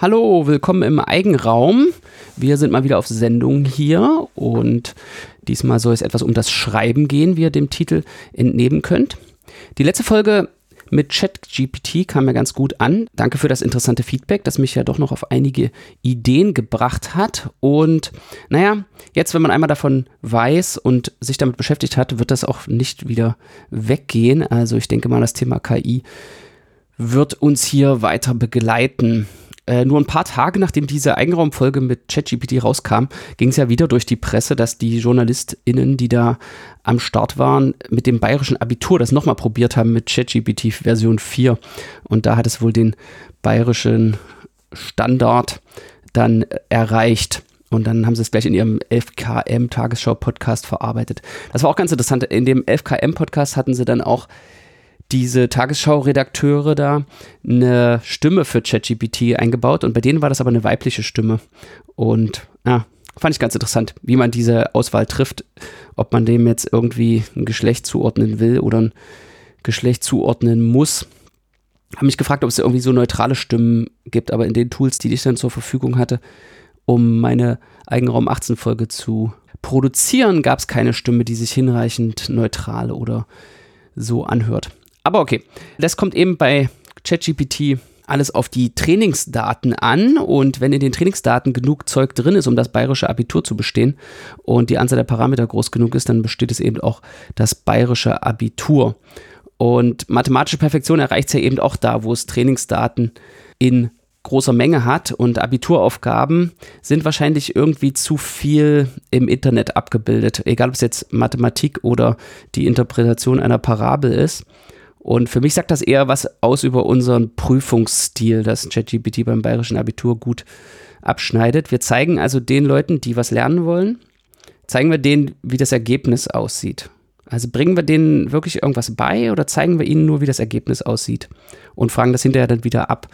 Hallo, willkommen im Eigenraum. Wir sind mal wieder auf Sendung hier und diesmal soll es etwas um das Schreiben gehen, wie ihr dem Titel entnehmen könnt. Die letzte Folge mit ChatGPT kam ja ganz gut an. Danke für das interessante Feedback, das mich ja doch noch auf einige Ideen gebracht hat. Und naja, jetzt, wenn man einmal davon weiß und sich damit beschäftigt hat, wird das auch nicht wieder weggehen. Also ich denke mal, das Thema KI wird uns hier weiter begleiten. Äh, nur ein paar Tage nachdem diese Eigenraumfolge mit ChatGPT rauskam, ging es ja wieder durch die Presse, dass die JournalistInnen, die da am Start waren, mit dem bayerischen Abitur das nochmal probiert haben mit ChatGPT Version 4. Und da hat es wohl den bayerischen Standard dann erreicht. Und dann haben sie es gleich in ihrem 11KM Tagesschau-Podcast verarbeitet. Das war auch ganz interessant. In dem 11KM-Podcast hatten sie dann auch diese Tagesschau-Redakteure da eine Stimme für ChatGPT eingebaut und bei denen war das aber eine weibliche Stimme. Und ja, fand ich ganz interessant, wie man diese Auswahl trifft, ob man dem jetzt irgendwie ein Geschlecht zuordnen will oder ein Geschlecht zuordnen muss. Habe mich gefragt, ob es irgendwie so neutrale Stimmen gibt, aber in den Tools, die ich dann zur Verfügung hatte, um meine Eigenraum 18 Folge zu produzieren, gab es keine Stimme, die sich hinreichend neutral oder so anhört. Aber okay, das kommt eben bei ChatGPT alles auf die Trainingsdaten an und wenn in den Trainingsdaten genug Zeug drin ist, um das bayerische Abitur zu bestehen und die Anzahl der Parameter groß genug ist, dann besteht es eben auch das bayerische Abitur. Und mathematische Perfektion erreicht es ja eben auch da, wo es Trainingsdaten in großer Menge hat und Abituraufgaben sind wahrscheinlich irgendwie zu viel im Internet abgebildet, egal ob es jetzt Mathematik oder die Interpretation einer Parabel ist. Und für mich sagt das eher was aus über unseren Prüfungsstil, dass ChatGPT beim bayerischen Abitur gut abschneidet. Wir zeigen also den Leuten, die was lernen wollen, zeigen wir denen, wie das Ergebnis aussieht. Also bringen wir denen wirklich irgendwas bei oder zeigen wir ihnen nur, wie das Ergebnis aussieht und fragen das hinterher dann wieder ab.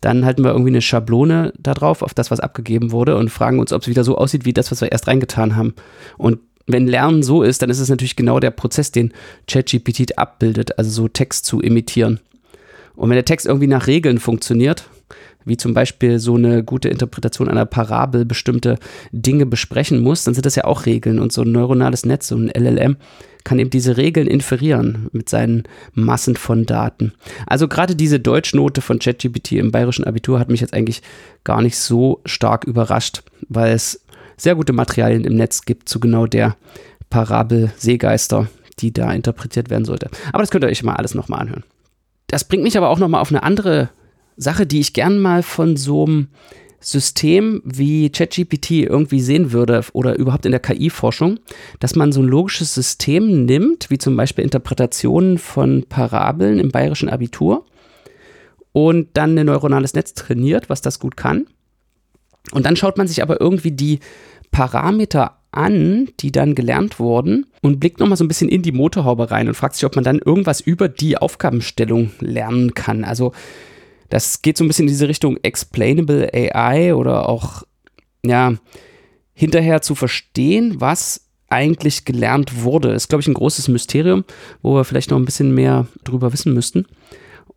Dann halten wir irgendwie eine Schablone da drauf, auf das, was abgegeben wurde und fragen uns, ob es wieder so aussieht wie das, was wir erst reingetan haben. Und wenn Lernen so ist, dann ist es natürlich genau der Prozess, den ChatGPT abbildet, also so Text zu imitieren. Und wenn der Text irgendwie nach Regeln funktioniert, wie zum Beispiel so eine gute Interpretation einer Parabel bestimmte Dinge besprechen muss, dann sind das ja auch Regeln. Und so ein neuronales Netz, so ein LLM, kann eben diese Regeln inferieren mit seinen Massen von Daten. Also gerade diese Deutschnote von ChatGPT im bayerischen Abitur hat mich jetzt eigentlich gar nicht so stark überrascht, weil es sehr gute Materialien im Netz gibt zu genau der Parabel Seegeister, die da interpretiert werden sollte. Aber das könnt ihr euch mal alles nochmal anhören. Das bringt mich aber auch nochmal auf eine andere Sache, die ich gern mal von so einem System wie ChatGPT irgendwie sehen würde oder überhaupt in der KI-Forschung, dass man so ein logisches System nimmt, wie zum Beispiel Interpretationen von Parabeln im bayerischen Abitur und dann ein neuronales Netz trainiert, was das gut kann und dann schaut man sich aber irgendwie die Parameter an, die dann gelernt wurden und blickt nochmal so ein bisschen in die Motorhaube rein und fragt sich, ob man dann irgendwas über die Aufgabenstellung lernen kann. Also das geht so ein bisschen in diese Richtung Explainable AI oder auch, ja, hinterher zu verstehen, was eigentlich gelernt wurde. Ist, glaube ich, ein großes Mysterium, wo wir vielleicht noch ein bisschen mehr drüber wissen müssten.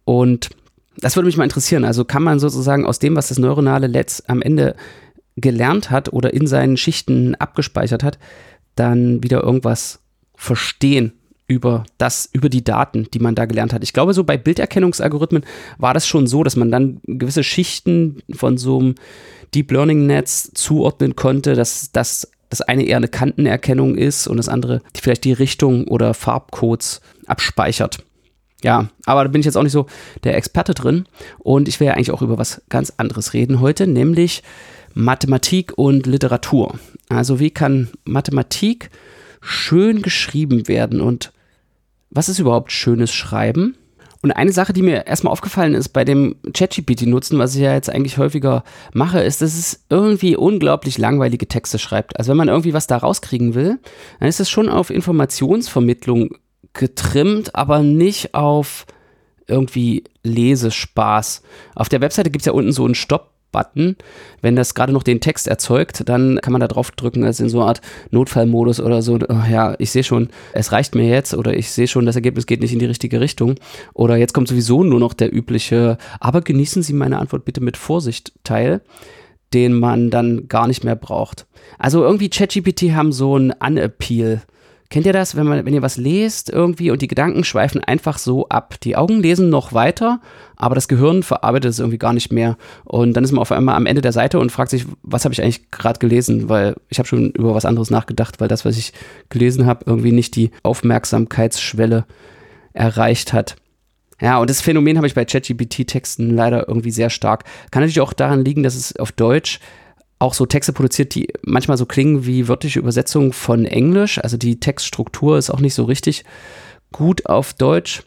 Und das würde mich mal interessieren. Also kann man sozusagen aus dem, was das neuronale Netz am Ende gelernt hat oder in seinen Schichten abgespeichert hat, dann wieder irgendwas verstehen über das, über die Daten, die man da gelernt hat. Ich glaube, so bei Bilderkennungsalgorithmen war das schon so, dass man dann gewisse Schichten von so einem Deep Learning Netz zuordnen konnte, dass das das eine eher eine Kantenerkennung ist und das andere vielleicht die Richtung oder Farbcodes abspeichert. Ja, aber da bin ich jetzt auch nicht so der Experte drin. Und ich will ja eigentlich auch über was ganz anderes reden heute, nämlich Mathematik und Literatur. Also wie kann Mathematik schön geschrieben werden und was ist überhaupt schönes Schreiben? Und eine Sache, die mir erstmal aufgefallen ist bei dem ChatGPT-Nutzen, was ich ja jetzt eigentlich häufiger mache, ist, dass es irgendwie unglaublich langweilige Texte schreibt. Also wenn man irgendwie was da rauskriegen will, dann ist es schon auf Informationsvermittlung getrimmt, aber nicht auf irgendwie Lesespaß. Auf der Webseite gibt es ja unten so einen Stopp. Button. Wenn das gerade noch den Text erzeugt, dann kann man da drauf drücken, als in so einer Art Notfallmodus oder so. Oh, ja, ich sehe schon, es reicht mir jetzt oder ich sehe schon, das Ergebnis geht nicht in die richtige Richtung. Oder jetzt kommt sowieso nur noch der übliche, aber genießen Sie meine Antwort bitte mit Vorsicht Teil, den man dann gar nicht mehr braucht. Also irgendwie ChatGPT haben so einen Unappeal. Kennt ihr das, wenn, man, wenn ihr was lest irgendwie und die Gedanken schweifen einfach so ab? Die Augen lesen noch weiter, aber das Gehirn verarbeitet es irgendwie gar nicht mehr. Und dann ist man auf einmal am Ende der Seite und fragt sich, was habe ich eigentlich gerade gelesen? Weil ich habe schon über was anderes nachgedacht, weil das, was ich gelesen habe, irgendwie nicht die Aufmerksamkeitsschwelle erreicht hat. Ja, und das Phänomen habe ich bei ChatGPT-Texten leider irgendwie sehr stark. Kann natürlich auch daran liegen, dass es auf Deutsch auch so Texte produziert, die manchmal so klingen wie wörtliche Übersetzungen von Englisch. Also die Textstruktur ist auch nicht so richtig gut auf Deutsch.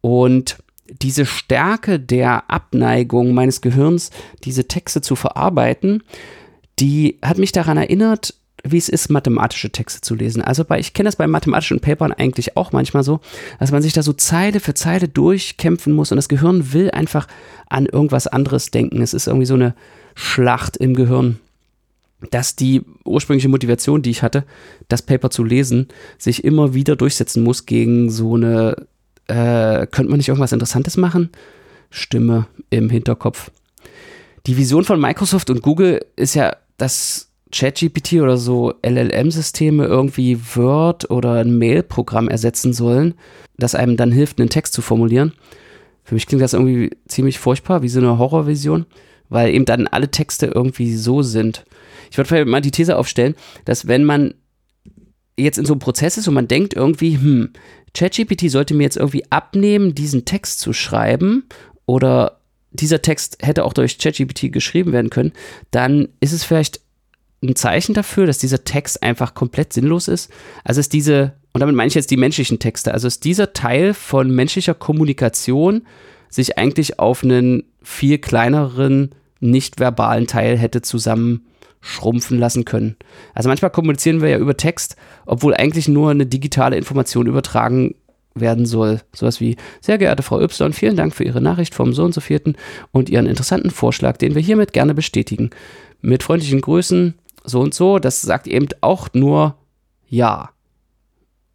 Und diese Stärke der Abneigung meines Gehirns, diese Texte zu verarbeiten, die hat mich daran erinnert, wie es ist, mathematische Texte zu lesen. Also bei, ich kenne das bei mathematischen Papern eigentlich auch manchmal so, dass man sich da so Zeile für Zeile durchkämpfen muss und das Gehirn will einfach an irgendwas anderes denken. Es ist irgendwie so eine Schlacht im Gehirn, dass die ursprüngliche Motivation, die ich hatte, das Paper zu lesen, sich immer wieder durchsetzen muss gegen so eine, äh, könnte man nicht irgendwas Interessantes machen? Stimme im Hinterkopf. Die Vision von Microsoft und Google ist ja, dass ChatGPT oder so LLM-Systeme irgendwie Word oder ein Mail-Programm ersetzen sollen, das einem dann hilft, einen Text zu formulieren. Für mich klingt das irgendwie ziemlich furchtbar, wie so eine Horrorvision weil eben dann alle Texte irgendwie so sind. Ich würde vielleicht mal die These aufstellen, dass wenn man jetzt in so einem Prozess ist und man denkt irgendwie, hm, ChatGPT sollte mir jetzt irgendwie abnehmen, diesen Text zu schreiben oder dieser Text hätte auch durch ChatGPT geschrieben werden können, dann ist es vielleicht ein Zeichen dafür, dass dieser Text einfach komplett sinnlos ist. Also ist diese, und damit meine ich jetzt die menschlichen Texte, also ist dieser Teil von menschlicher Kommunikation sich eigentlich auf einen viel kleineren nicht verbalen Teil hätte zusammen schrumpfen lassen können. Also manchmal kommunizieren wir ja über Text, obwohl eigentlich nur eine digitale Information übertragen werden soll. Sowas wie, sehr geehrte Frau Y, vielen Dank für Ihre Nachricht vom so und so vierten und Ihren interessanten Vorschlag, den wir hiermit gerne bestätigen. Mit freundlichen Grüßen, so und so, das sagt eben auch nur Ja.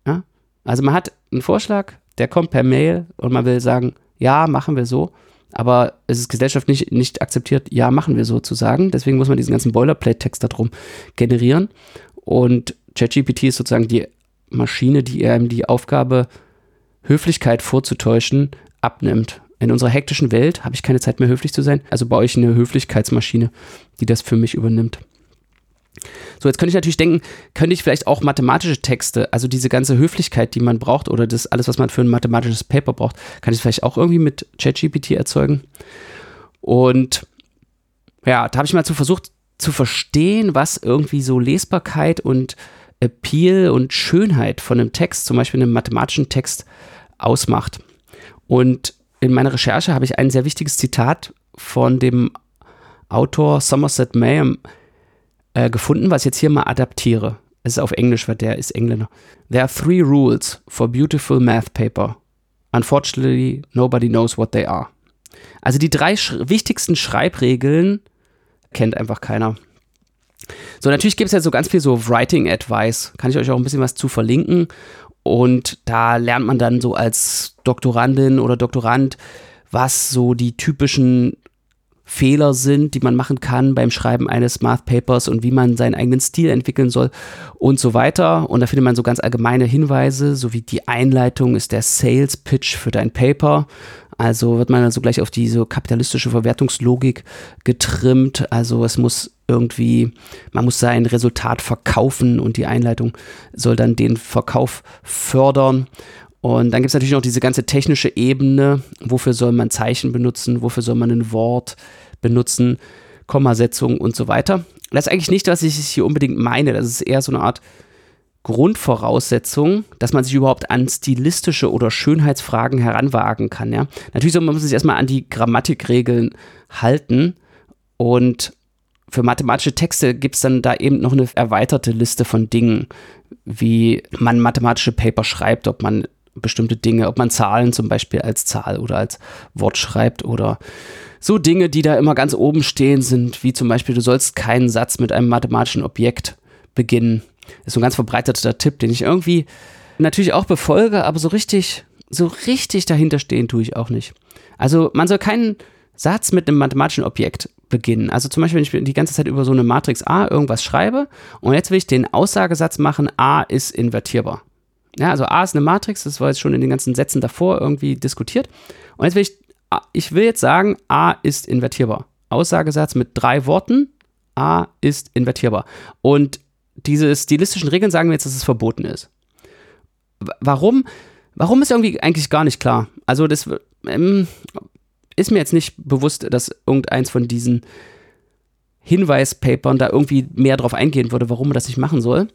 ja? Also man hat einen Vorschlag, der kommt per Mail und man will sagen, ja, machen wir so aber es ist gesellschaftlich nicht, akzeptiert, ja, machen wir sozusagen. Deswegen muss man diesen ganzen Boilerplate-Text darum generieren. Und ChatGPT ist sozusagen die Maschine, die einem die Aufgabe, Höflichkeit vorzutäuschen, abnimmt. In unserer hektischen Welt habe ich keine Zeit mehr, höflich zu sein. Also baue ich eine Höflichkeitsmaschine, die das für mich übernimmt. So, jetzt könnte ich natürlich denken, könnte ich vielleicht auch mathematische Texte, also diese ganze Höflichkeit, die man braucht oder das alles, was man für ein mathematisches Paper braucht, kann ich vielleicht auch irgendwie mit ChatGPT erzeugen. Und ja, da habe ich mal zu versucht zu verstehen, was irgendwie so Lesbarkeit und Appeal und Schönheit von einem Text, zum Beispiel einem mathematischen Text, ausmacht. Und in meiner Recherche habe ich ein sehr wichtiges Zitat von dem Autor Somerset Maugham äh, gefunden, was ich jetzt hier mal adaptiere. Es ist auf Englisch, weil der ist Engländer. There are three rules for beautiful math paper. Unfortunately, nobody knows what they are. Also die drei sch wichtigsten Schreibregeln kennt einfach keiner. So, natürlich gibt es ja so ganz viel so Writing Advice. Kann ich euch auch ein bisschen was zu verlinken. Und da lernt man dann so als Doktorandin oder Doktorand, was so die typischen Fehler sind, die man machen kann beim Schreiben eines Math Papers und wie man seinen eigenen Stil entwickeln soll und so weiter. Und da findet man so ganz allgemeine Hinweise, so wie die Einleitung ist der Sales Pitch für dein Paper. Also wird man also gleich auf diese kapitalistische Verwertungslogik getrimmt. Also es muss irgendwie, man muss sein Resultat verkaufen und die Einleitung soll dann den Verkauf fördern. Und dann gibt es natürlich noch diese ganze technische Ebene. Wofür soll man Zeichen benutzen? Wofür soll man ein Wort benutzen? Kommasetzung und so weiter. Das ist eigentlich nicht, was ich hier unbedingt meine. Das ist eher so eine Art Grundvoraussetzung, dass man sich überhaupt an stilistische oder Schönheitsfragen heranwagen kann. Ja? Natürlich soll man sich erstmal an die Grammatikregeln halten und für mathematische Texte gibt es dann da eben noch eine erweiterte Liste von Dingen, wie man mathematische Paper schreibt, ob man bestimmte Dinge, ob man Zahlen zum Beispiel als Zahl oder als Wort schreibt oder so Dinge, die da immer ganz oben stehen sind, wie zum Beispiel, du sollst keinen Satz mit einem mathematischen Objekt beginnen. Ist so ein ganz verbreiteter Tipp, den ich irgendwie natürlich auch befolge, aber so richtig, so richtig dahinter stehen tue ich auch nicht. Also man soll keinen Satz mit einem mathematischen Objekt beginnen. Also zum Beispiel, wenn ich die ganze Zeit über so eine Matrix A irgendwas schreibe und jetzt will ich den Aussagesatz machen, A ist invertierbar. Ja, also A ist eine Matrix, das war jetzt schon in den ganzen Sätzen davor irgendwie diskutiert. Und jetzt will ich, ich will jetzt sagen, A ist invertierbar. Aussagesatz mit drei Worten, A ist invertierbar. Und diese stilistischen Regeln sagen mir jetzt, dass es verboten ist. Warum? Warum ist irgendwie eigentlich gar nicht klar. Also das ähm, ist mir jetzt nicht bewusst, dass irgendeins von diesen Hinweispapern da irgendwie mehr drauf eingehen würde, warum man das nicht machen soll.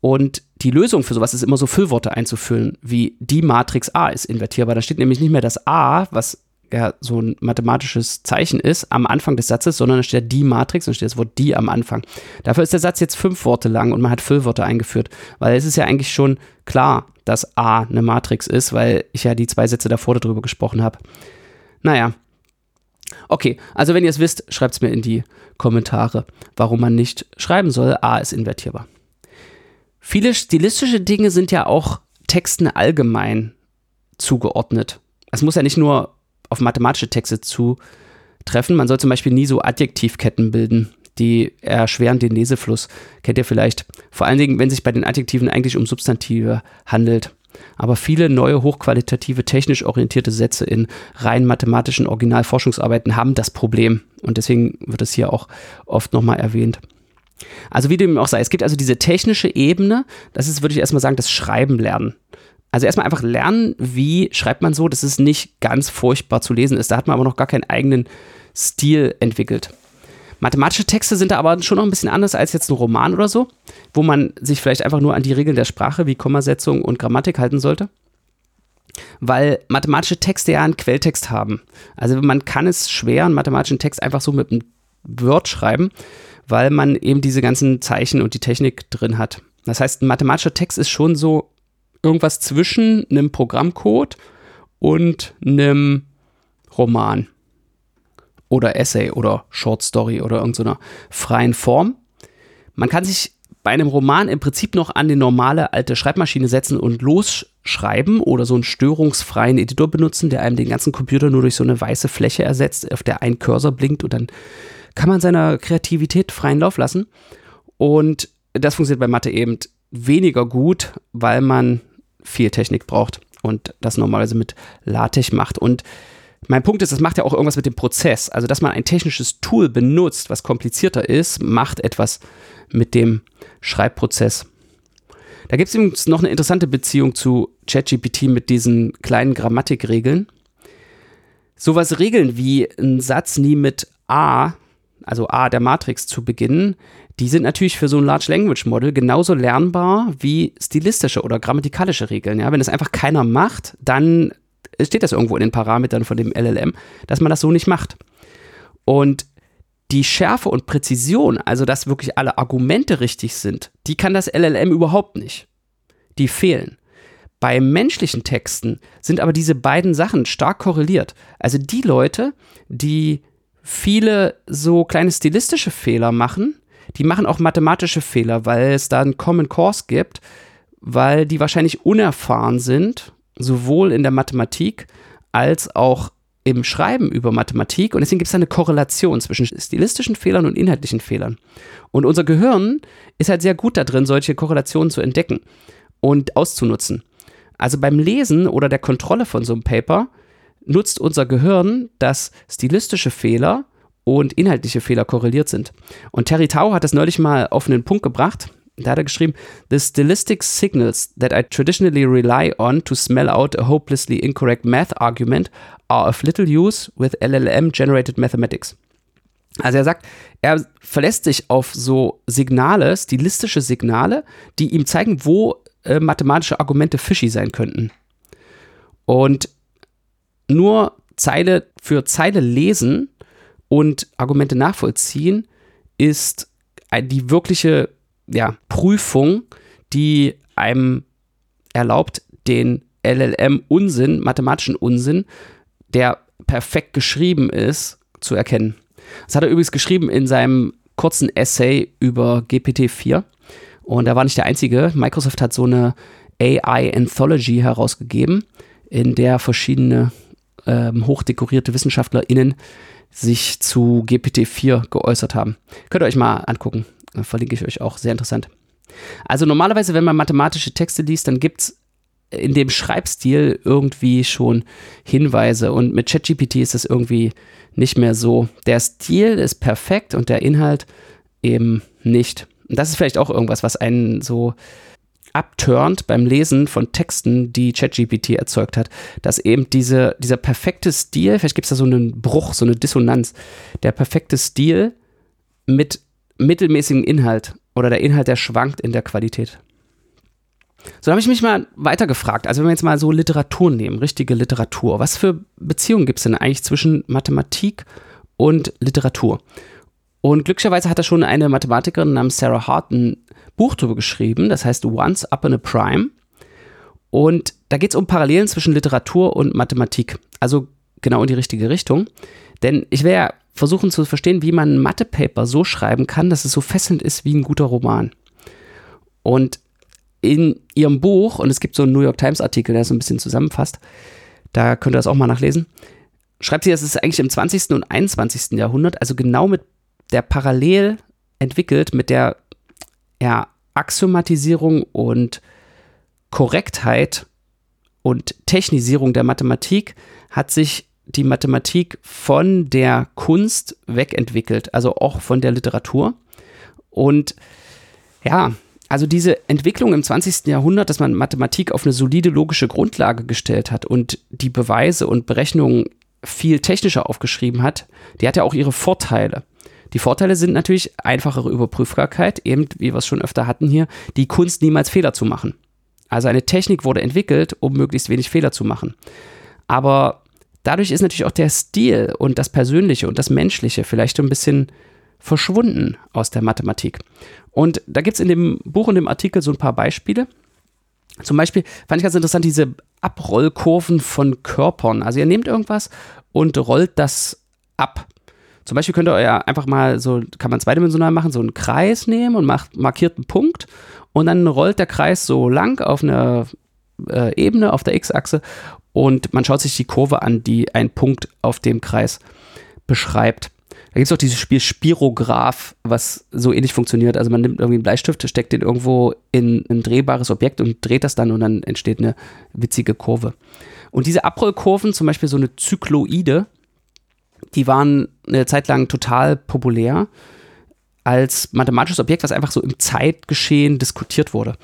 Und die Lösung für sowas ist immer so Füllworte einzufüllen, wie die Matrix A ist invertierbar. Da steht nämlich nicht mehr das A, was ja so ein mathematisches Zeichen ist, am Anfang des Satzes, sondern da steht die Matrix und steht das Wort die am Anfang. Dafür ist der Satz jetzt fünf Worte lang und man hat Füllworte eingeführt, weil es ist ja eigentlich schon klar, dass A eine Matrix ist, weil ich ja die zwei Sätze davor darüber gesprochen habe. Naja. Okay, also wenn ihr es wisst, schreibt es mir in die Kommentare, warum man nicht schreiben soll, A ist invertierbar. Viele stilistische Dinge sind ja auch Texten allgemein zugeordnet. Es muss ja nicht nur auf mathematische Texte zutreffen. Man soll zum Beispiel nie so Adjektivketten bilden, die erschweren den Lesefluss. Kennt ihr vielleicht? Vor allen Dingen, wenn sich bei den Adjektiven eigentlich um Substantive handelt. Aber viele neue, hochqualitative, technisch orientierte Sätze in rein mathematischen Originalforschungsarbeiten haben das Problem. Und deswegen wird es hier auch oft nochmal erwähnt. Also wie dem auch sei, es gibt also diese technische Ebene, das ist, würde ich erstmal sagen, das Schreiben lernen. Also erstmal einfach lernen, wie schreibt man so, dass es nicht ganz furchtbar zu lesen ist. Da hat man aber noch gar keinen eigenen Stil entwickelt. Mathematische Texte sind da aber schon noch ein bisschen anders als jetzt ein Roman oder so, wo man sich vielleicht einfach nur an die Regeln der Sprache wie Kommasetzung und Grammatik halten sollte. Weil mathematische Texte ja einen Quelltext haben. Also man kann es schwer, einen mathematischen Text einfach so mit einem Word schreiben, weil man eben diese ganzen Zeichen und die Technik drin hat. Das heißt, ein mathematischer Text ist schon so irgendwas zwischen einem Programmcode und einem Roman oder Essay oder Short Story oder irgendeiner freien Form. Man kann sich bei einem Roman im Prinzip noch an die normale alte Schreibmaschine setzen und losschreiben oder so einen störungsfreien Editor benutzen, der einem den ganzen Computer nur durch so eine weiße Fläche ersetzt, auf der ein Cursor blinkt und dann kann man seiner Kreativität freien Lauf lassen. Und das funktioniert bei Mathe eben weniger gut, weil man viel Technik braucht und das normalerweise mit LaTeX macht. Und mein Punkt ist, das macht ja auch irgendwas mit dem Prozess. Also, dass man ein technisches Tool benutzt, was komplizierter ist, macht etwas mit dem Schreibprozess. Da gibt es übrigens noch eine interessante Beziehung zu ChatGPT mit diesen kleinen Grammatikregeln. Sowas Regeln wie ein Satz nie mit A, also A der Matrix zu beginnen, die sind natürlich für so ein Large Language Model genauso lernbar wie stilistische oder grammatikalische Regeln. Ja? Wenn das einfach keiner macht, dann steht das irgendwo in den Parametern von dem LLM, dass man das so nicht macht. Und die Schärfe und Präzision, also dass wirklich alle Argumente richtig sind, die kann das LLM überhaupt nicht. Die fehlen. Bei menschlichen Texten sind aber diese beiden Sachen stark korreliert. Also die Leute, die viele so kleine stilistische Fehler machen, die machen auch mathematische Fehler, weil es da einen Common Course gibt, weil die wahrscheinlich unerfahren sind, sowohl in der Mathematik als auch im Schreiben über Mathematik. Und deswegen gibt es eine Korrelation zwischen stilistischen Fehlern und inhaltlichen Fehlern. Und unser Gehirn ist halt sehr gut da drin, solche Korrelationen zu entdecken und auszunutzen. Also beim Lesen oder der Kontrolle von so einem Paper nutzt unser Gehirn, dass stilistische Fehler und inhaltliche Fehler korreliert sind. Und Terry Tau hat das neulich mal auf einen Punkt gebracht. Da hat er geschrieben, The stylistic signals that I traditionally rely on to smell out a hopelessly incorrect math argument are of little use with LLM-generated mathematics. Also er sagt, er verlässt sich auf so Signale, stilistische Signale, die ihm zeigen, wo äh, mathematische Argumente fishy sein könnten. Und nur Zeile für Zeile lesen und Argumente nachvollziehen ist die wirkliche ja, Prüfung, die einem erlaubt, den LLM-Unsinn, mathematischen Unsinn, der perfekt geschrieben ist, zu erkennen. Das hat er übrigens geschrieben in seinem kurzen Essay über GPT-4. Und er war nicht der Einzige. Microsoft hat so eine AI Anthology herausgegeben, in der verschiedene ähm, hochdekorierte WissenschaftlerInnen sich zu GPT-4 geäußert haben. Könnt ihr euch mal angucken. Verlinke ich euch auch. Sehr interessant. Also normalerweise, wenn man mathematische Texte liest, dann gibt es in dem Schreibstil irgendwie schon Hinweise. Und mit ChatGPT ist es irgendwie nicht mehr so. Der Stil ist perfekt und der Inhalt eben nicht. Und das ist vielleicht auch irgendwas, was einen so abturnt beim Lesen von Texten, die ChatGPT erzeugt hat, dass eben diese, dieser perfekte Stil, vielleicht gibt es da so einen Bruch, so eine Dissonanz, der perfekte Stil mit mittelmäßigem Inhalt oder der Inhalt, der schwankt in der Qualität. So habe ich mich mal weiter gefragt. Also wenn wir jetzt mal so Literatur nehmen, richtige Literatur, was für Beziehungen gibt es denn eigentlich zwischen Mathematik und Literatur? Und glücklicherweise hat da schon eine Mathematikerin namens Sarah Hart ein Buch darüber geschrieben, das heißt Once Upon a Prime. Und da geht es um Parallelen zwischen Literatur und Mathematik. Also genau in die richtige Richtung. Denn ich werde ja versuchen zu verstehen, wie man ein Mathe-Paper so schreiben kann, dass es so fesselnd ist wie ein guter Roman. Und in ihrem Buch, und es gibt so einen New York Times-Artikel, der es ein bisschen zusammenfasst, da könnt ihr das auch mal nachlesen, schreibt sie, dass es eigentlich im 20. und 21. Jahrhundert, also genau mit der parallel entwickelt, mit der ja, Axiomatisierung und Korrektheit und Technisierung der Mathematik hat sich die Mathematik von der Kunst wegentwickelt, also auch von der Literatur. Und ja, also diese Entwicklung im 20. Jahrhundert, dass man Mathematik auf eine solide logische Grundlage gestellt hat und die Beweise und Berechnungen viel technischer aufgeschrieben hat, die hat ja auch ihre Vorteile. Die Vorteile sind natürlich einfachere Überprüfbarkeit, eben wie wir es schon öfter hatten hier, die Kunst niemals Fehler zu machen. Also eine Technik wurde entwickelt, um möglichst wenig Fehler zu machen. Aber dadurch ist natürlich auch der Stil und das Persönliche und das Menschliche vielleicht ein bisschen verschwunden aus der Mathematik. Und da gibt es in dem Buch und dem Artikel so ein paar Beispiele. Zum Beispiel fand ich ganz interessant diese Abrollkurven von Körpern. Also ihr nehmt irgendwas und rollt das ab. Zum Beispiel könnt ihr ja einfach mal so, kann man zweidimensional machen, so einen Kreis nehmen und macht, markiert einen Punkt und dann rollt der Kreis so lang auf einer äh, Ebene, auf der X-Achse und man schaut sich die Kurve an, die ein Punkt auf dem Kreis beschreibt. Da gibt es auch dieses Spiel Spirograph, was so ähnlich funktioniert. Also man nimmt irgendwie einen Bleistift, steckt den irgendwo in ein drehbares Objekt und dreht das dann und dann entsteht eine witzige Kurve. Und diese Abrollkurven, zum Beispiel so eine Zykloide, die waren eine Zeit lang total populär als mathematisches Objekt, was einfach so im Zeitgeschehen diskutiert wurde.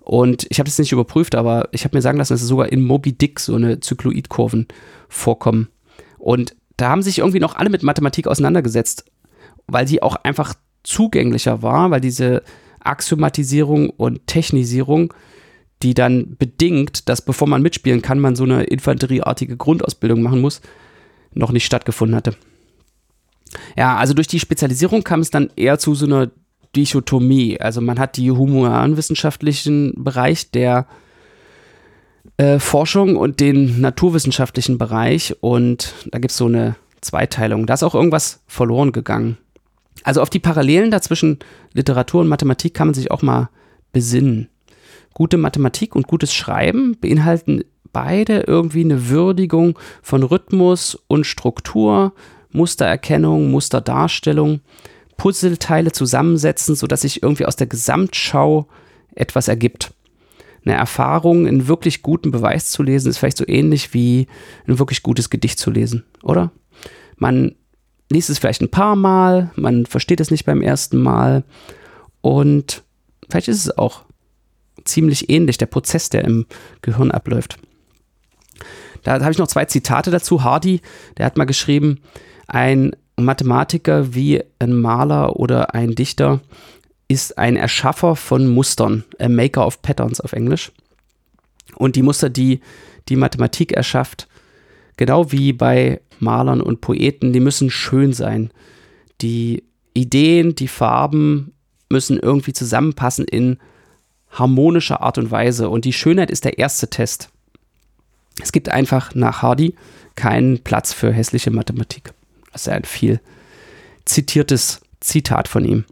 Und ich habe das nicht überprüft, aber ich habe mir sagen lassen, dass es sogar in Moby Dick so eine Zykloidkurven vorkommen. Und da haben sich irgendwie noch alle mit Mathematik auseinandergesetzt, weil die auch einfach zugänglicher war, weil diese Axiomatisierung und Technisierung, die dann bedingt, dass bevor man mitspielen kann, man so eine infanterieartige Grundausbildung machen muss, noch nicht stattgefunden hatte. Ja, also durch die Spezialisierung kam es dann eher zu so einer Dichotomie. Also man hat die humanwissenschaftlichen Bereich der äh, Forschung und den naturwissenschaftlichen Bereich und da gibt es so eine Zweiteilung. Da ist auch irgendwas verloren gegangen. Also auf die Parallelen dazwischen Literatur und Mathematik kann man sich auch mal besinnen. Gute Mathematik und gutes Schreiben beinhalten beide irgendwie eine Würdigung von Rhythmus und Struktur, Mustererkennung, Musterdarstellung, Puzzleteile zusammensetzen, sodass sich irgendwie aus der Gesamtschau etwas ergibt eine Erfahrung, einen wirklich guten Beweis zu lesen, ist vielleicht so ähnlich wie ein wirklich gutes Gedicht zu lesen, oder? Man liest es vielleicht ein paar Mal, man versteht es nicht beim ersten Mal und vielleicht ist es auch ziemlich ähnlich, der Prozess, der im Gehirn abläuft. Da habe ich noch zwei Zitate dazu. Hardy, der hat mal geschrieben, ein Mathematiker wie ein Maler oder ein Dichter ist ein Erschaffer von Mustern, a Maker of Patterns auf Englisch. Und die Muster, die die Mathematik erschafft, genau wie bei Malern und Poeten, die müssen schön sein. Die Ideen, die Farben müssen irgendwie zusammenpassen in harmonischer Art und Weise. Und die Schönheit ist der erste Test. Es gibt einfach nach Hardy keinen Platz für hässliche Mathematik. Das ist ein viel zitiertes Zitat von ihm.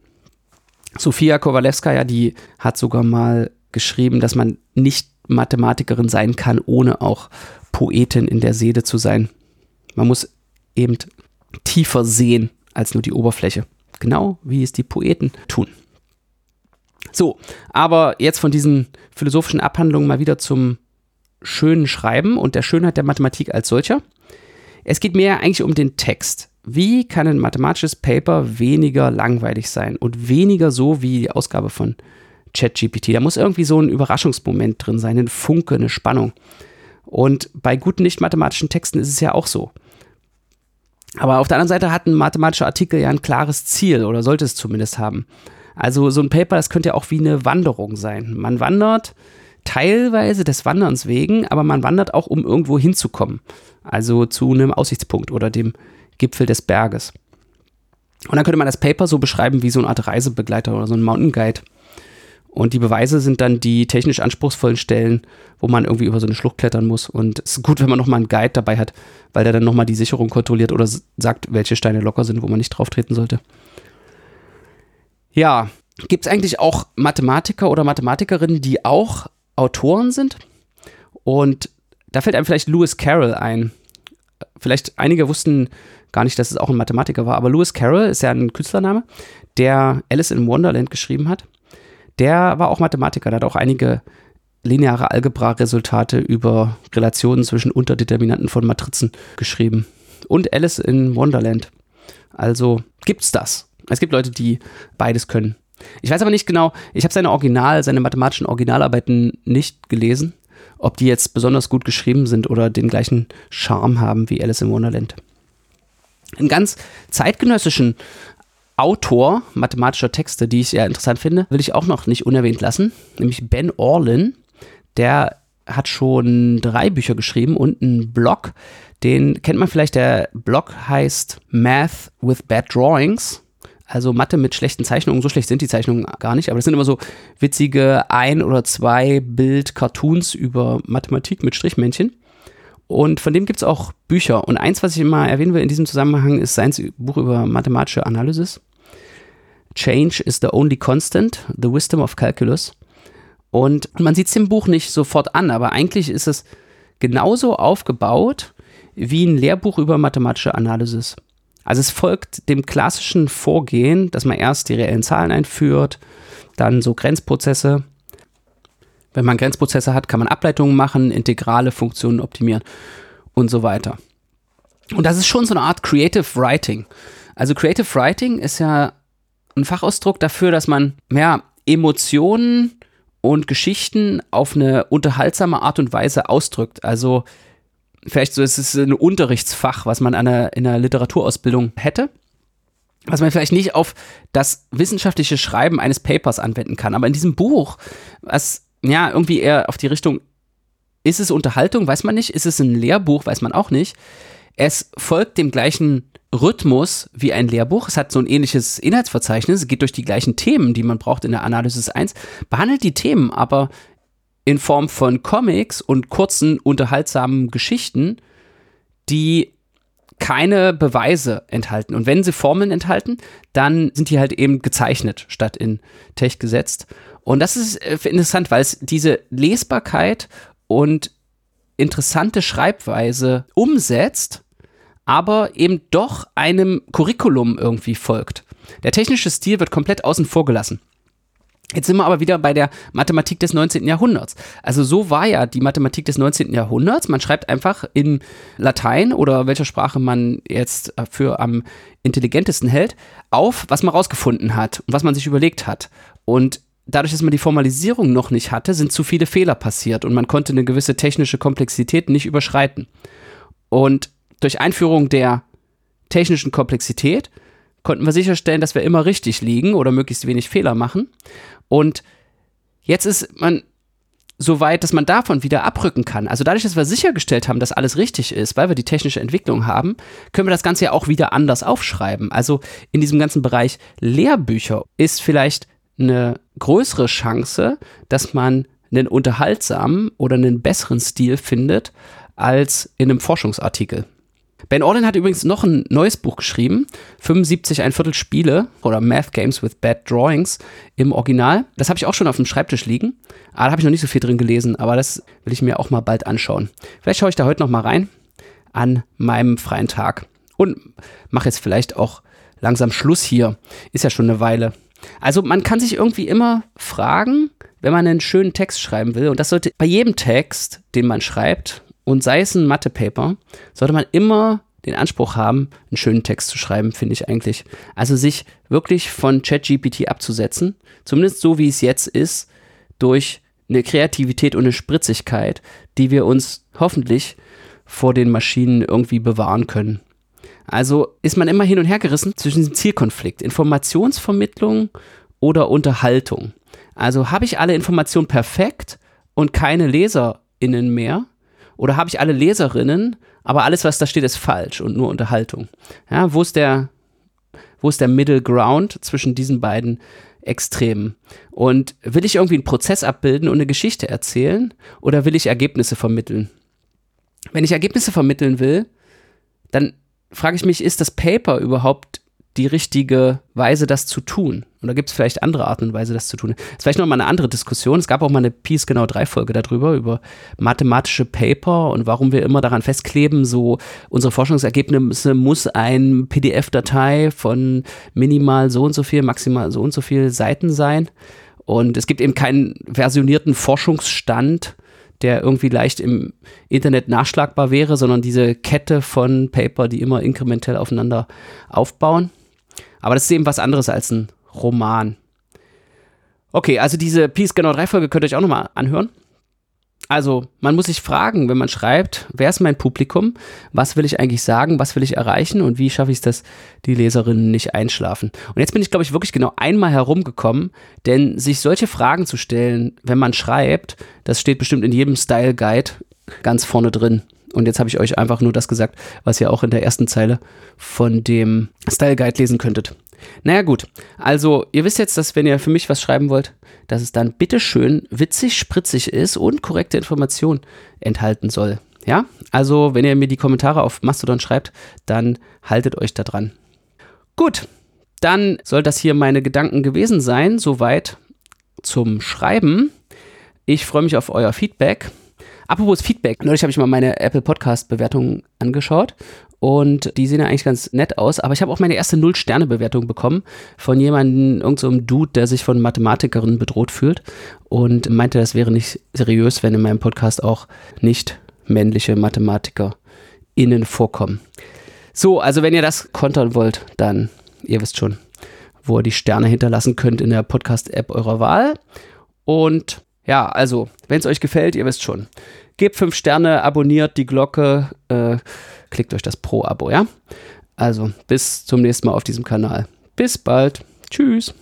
Sofia Kowalewskaja, die hat sogar mal geschrieben, dass man nicht Mathematikerin sein kann, ohne auch Poetin in der Seele zu sein. Man muss eben tiefer sehen als nur die Oberfläche. Genau wie es die Poeten tun. So, aber jetzt von diesen philosophischen Abhandlungen mal wieder zum schönen Schreiben und der Schönheit der Mathematik als solcher. Es geht mehr eigentlich um den Text. Wie kann ein mathematisches Paper weniger langweilig sein und weniger so wie die Ausgabe von ChatGPT? Da muss irgendwie so ein Überraschungsmoment drin sein, ein Funke, eine Spannung. Und bei guten nicht-mathematischen Texten ist es ja auch so. Aber auf der anderen Seite hat ein mathematischer Artikel ja ein klares Ziel oder sollte es zumindest haben. Also so ein Paper, das könnte ja auch wie eine Wanderung sein. Man wandert teilweise des Wanderns wegen, aber man wandert auch, um irgendwo hinzukommen. Also zu einem Aussichtspunkt oder dem Gipfel des Berges. Und dann könnte man das Paper so beschreiben wie so eine Art Reisebegleiter oder so ein Mountain Guide. Und die Beweise sind dann die technisch anspruchsvollen Stellen, wo man irgendwie über so eine Schlucht klettern muss. Und es ist gut, wenn man nochmal einen Guide dabei hat, weil der dann nochmal die Sicherung kontrolliert oder sagt, welche Steine locker sind, wo man nicht drauf treten sollte. Ja, gibt es eigentlich auch Mathematiker oder Mathematikerinnen, die auch Autoren sind? Und da fällt einem vielleicht Lewis Carroll ein. Vielleicht einige wussten gar nicht, dass es auch ein Mathematiker war, aber Lewis Carroll ist ja ein Künstlername, der Alice in Wonderland geschrieben hat der war auch Mathematiker, der hat auch einige lineare Algebra-Resultate über Relationen zwischen Unterdeterminanten von Matrizen geschrieben. Und Alice in Wonderland. Also gibt's das. Es gibt Leute, die beides können. Ich weiß aber nicht genau, ich habe seine Original, seine mathematischen Originalarbeiten nicht gelesen, ob die jetzt besonders gut geschrieben sind oder den gleichen Charme haben wie Alice in Wonderland. Einen ganz zeitgenössischen Autor mathematischer Texte, die ich sehr interessant finde, will ich auch noch nicht unerwähnt lassen, nämlich Ben Orlin. Der hat schon drei Bücher geschrieben und einen Blog. Den kennt man vielleicht. Der Blog heißt Math with Bad Drawings. Also Mathe mit schlechten Zeichnungen. So schlecht sind die Zeichnungen gar nicht, aber das sind immer so witzige ein oder zwei Bild-Cartoons über Mathematik mit Strichmännchen. Und von dem gibt es auch Bücher. Und eins, was ich immer erwähnen will in diesem Zusammenhang, ist sein Buch über mathematische Analysis. Change is the only constant, the wisdom of calculus. Und man sieht es im Buch nicht sofort an, aber eigentlich ist es genauso aufgebaut wie ein Lehrbuch über mathematische Analysis. Also es folgt dem klassischen Vorgehen, dass man erst die reellen Zahlen einführt, dann so Grenzprozesse, wenn man Grenzprozesse hat, kann man Ableitungen machen, integrale Funktionen optimieren und so weiter. Und das ist schon so eine Art Creative Writing. Also Creative Writing ist ja ein Fachausdruck dafür, dass man ja, Emotionen und Geschichten auf eine unterhaltsame Art und Weise ausdrückt. Also vielleicht so, es ist ein Unterrichtsfach, was man in einer Literaturausbildung hätte was man vielleicht nicht auf das wissenschaftliche Schreiben eines Papers anwenden kann. Aber in diesem Buch, was ja, irgendwie eher auf die Richtung, ist es Unterhaltung, weiß man nicht, ist es ein Lehrbuch, weiß man auch nicht. Es folgt dem gleichen Rhythmus wie ein Lehrbuch. Es hat so ein ähnliches Inhaltsverzeichnis, es geht durch die gleichen Themen, die man braucht in der Analysis 1, behandelt die Themen aber in Form von Comics und kurzen, unterhaltsamen Geschichten, die keine Beweise enthalten. Und wenn sie Formeln enthalten, dann sind die halt eben gezeichnet statt in Tech gesetzt. Und das ist äh, interessant, weil es diese Lesbarkeit und interessante Schreibweise umsetzt, aber eben doch einem Curriculum irgendwie folgt. Der technische Stil wird komplett außen vor gelassen. Jetzt sind wir aber wieder bei der Mathematik des 19. Jahrhunderts. Also so war ja die Mathematik des 19. Jahrhunderts. Man schreibt einfach in Latein oder welcher Sprache man jetzt für am intelligentesten hält, auf, was man rausgefunden hat und was man sich überlegt hat. Und dadurch, dass man die Formalisierung noch nicht hatte, sind zu viele Fehler passiert und man konnte eine gewisse technische Komplexität nicht überschreiten. Und durch Einführung der technischen Komplexität konnten wir sicherstellen, dass wir immer richtig liegen oder möglichst wenig Fehler machen. Und jetzt ist man so weit, dass man davon wieder abrücken kann. Also dadurch, dass wir sichergestellt haben, dass alles richtig ist, weil wir die technische Entwicklung haben, können wir das Ganze ja auch wieder anders aufschreiben. Also in diesem ganzen Bereich Lehrbücher ist vielleicht eine größere Chance, dass man einen unterhaltsamen oder einen besseren Stil findet, als in einem Forschungsartikel. Ben Orlin hat übrigens noch ein neues Buch geschrieben, 75 ein Viertel Spiele oder Math Games with Bad Drawings im Original. Das habe ich auch schon auf dem Schreibtisch liegen. Aber da habe ich noch nicht so viel drin gelesen, aber das will ich mir auch mal bald anschauen. Vielleicht schaue ich da heute noch mal rein an meinem freien Tag und mache jetzt vielleicht auch langsam Schluss hier. Ist ja schon eine Weile. Also man kann sich irgendwie immer fragen, wenn man einen schönen Text schreiben will, und das sollte bei jedem Text, den man schreibt, und sei es ein Mathe-Paper, sollte man immer den Anspruch haben, einen schönen Text zu schreiben, finde ich eigentlich. Also sich wirklich von ChatGPT abzusetzen, zumindest so wie es jetzt ist, durch eine Kreativität und eine Spritzigkeit, die wir uns hoffentlich vor den Maschinen irgendwie bewahren können. Also ist man immer hin und her gerissen zwischen diesem Zielkonflikt, Informationsvermittlung oder Unterhaltung. Also habe ich alle Informationen perfekt und keine LeserInnen mehr? Oder habe ich alle Leserinnen, aber alles, was da steht, ist falsch und nur Unterhaltung? Ja, wo ist der, wo ist der Middle Ground zwischen diesen beiden Extremen? Und will ich irgendwie einen Prozess abbilden und eine Geschichte erzählen oder will ich Ergebnisse vermitteln? Wenn ich Ergebnisse vermitteln will, dann frage ich mich, ist das Paper überhaupt die richtige Weise, das zu tun? Oder gibt es vielleicht andere Arten und Weise, das zu tun? Das ist vielleicht nochmal eine andere Diskussion. Es gab auch mal eine Peace genau 3 Folge darüber, über mathematische Paper und warum wir immer daran festkleben, so unsere Forschungsergebnisse muss ein PDF-Datei von minimal so und so viel, maximal so und so viel Seiten sein. Und es gibt eben keinen versionierten Forschungsstand, der irgendwie leicht im Internet nachschlagbar wäre, sondern diese Kette von Paper, die immer inkrementell aufeinander aufbauen. Aber das ist eben was anderes als ein Roman. Okay, also diese Peace Genau 3 Folge könnt ihr euch auch nochmal anhören. Also, man muss sich fragen, wenn man schreibt, wer ist mein Publikum? Was will ich eigentlich sagen? Was will ich erreichen? Und wie schaffe ich es, dass die Leserinnen nicht einschlafen? Und jetzt bin ich, glaube ich, wirklich genau einmal herumgekommen, denn sich solche Fragen zu stellen, wenn man schreibt, das steht bestimmt in jedem Style Guide ganz vorne drin. Und jetzt habe ich euch einfach nur das gesagt, was ihr auch in der ersten Zeile von dem Style Guide lesen könntet. Naja gut, also ihr wisst jetzt, dass wenn ihr für mich was schreiben wollt, dass es dann bitteschön witzig, spritzig ist und korrekte Informationen enthalten soll. Ja, also wenn ihr mir die Kommentare auf Mastodon schreibt, dann haltet euch da dran. Gut, dann soll das hier meine Gedanken gewesen sein. Soweit zum Schreiben. Ich freue mich auf euer Feedback. Apropos Feedback, neulich habe ich mal meine Apple Podcast Bewertung angeschaut und die sehen ja eigentlich ganz nett aus. Aber ich habe auch meine erste Null-Sterne-Bewertung bekommen von jemandem, irgendeinem so Dude, der sich von Mathematikerinnen bedroht fühlt und meinte, das wäre nicht seriös, wenn in meinem Podcast auch nicht männliche MathematikerInnen vorkommen. So, also wenn ihr das kontern wollt, dann, ihr wisst schon, wo ihr die Sterne hinterlassen könnt in der Podcast-App eurer Wahl. Und ja, also, wenn es euch gefällt, ihr wisst schon. Gebt fünf Sterne, abonniert die Glocke, äh, klickt euch das Pro-Abo, ja? Also, bis zum nächsten Mal auf diesem Kanal. Bis bald. Tschüss.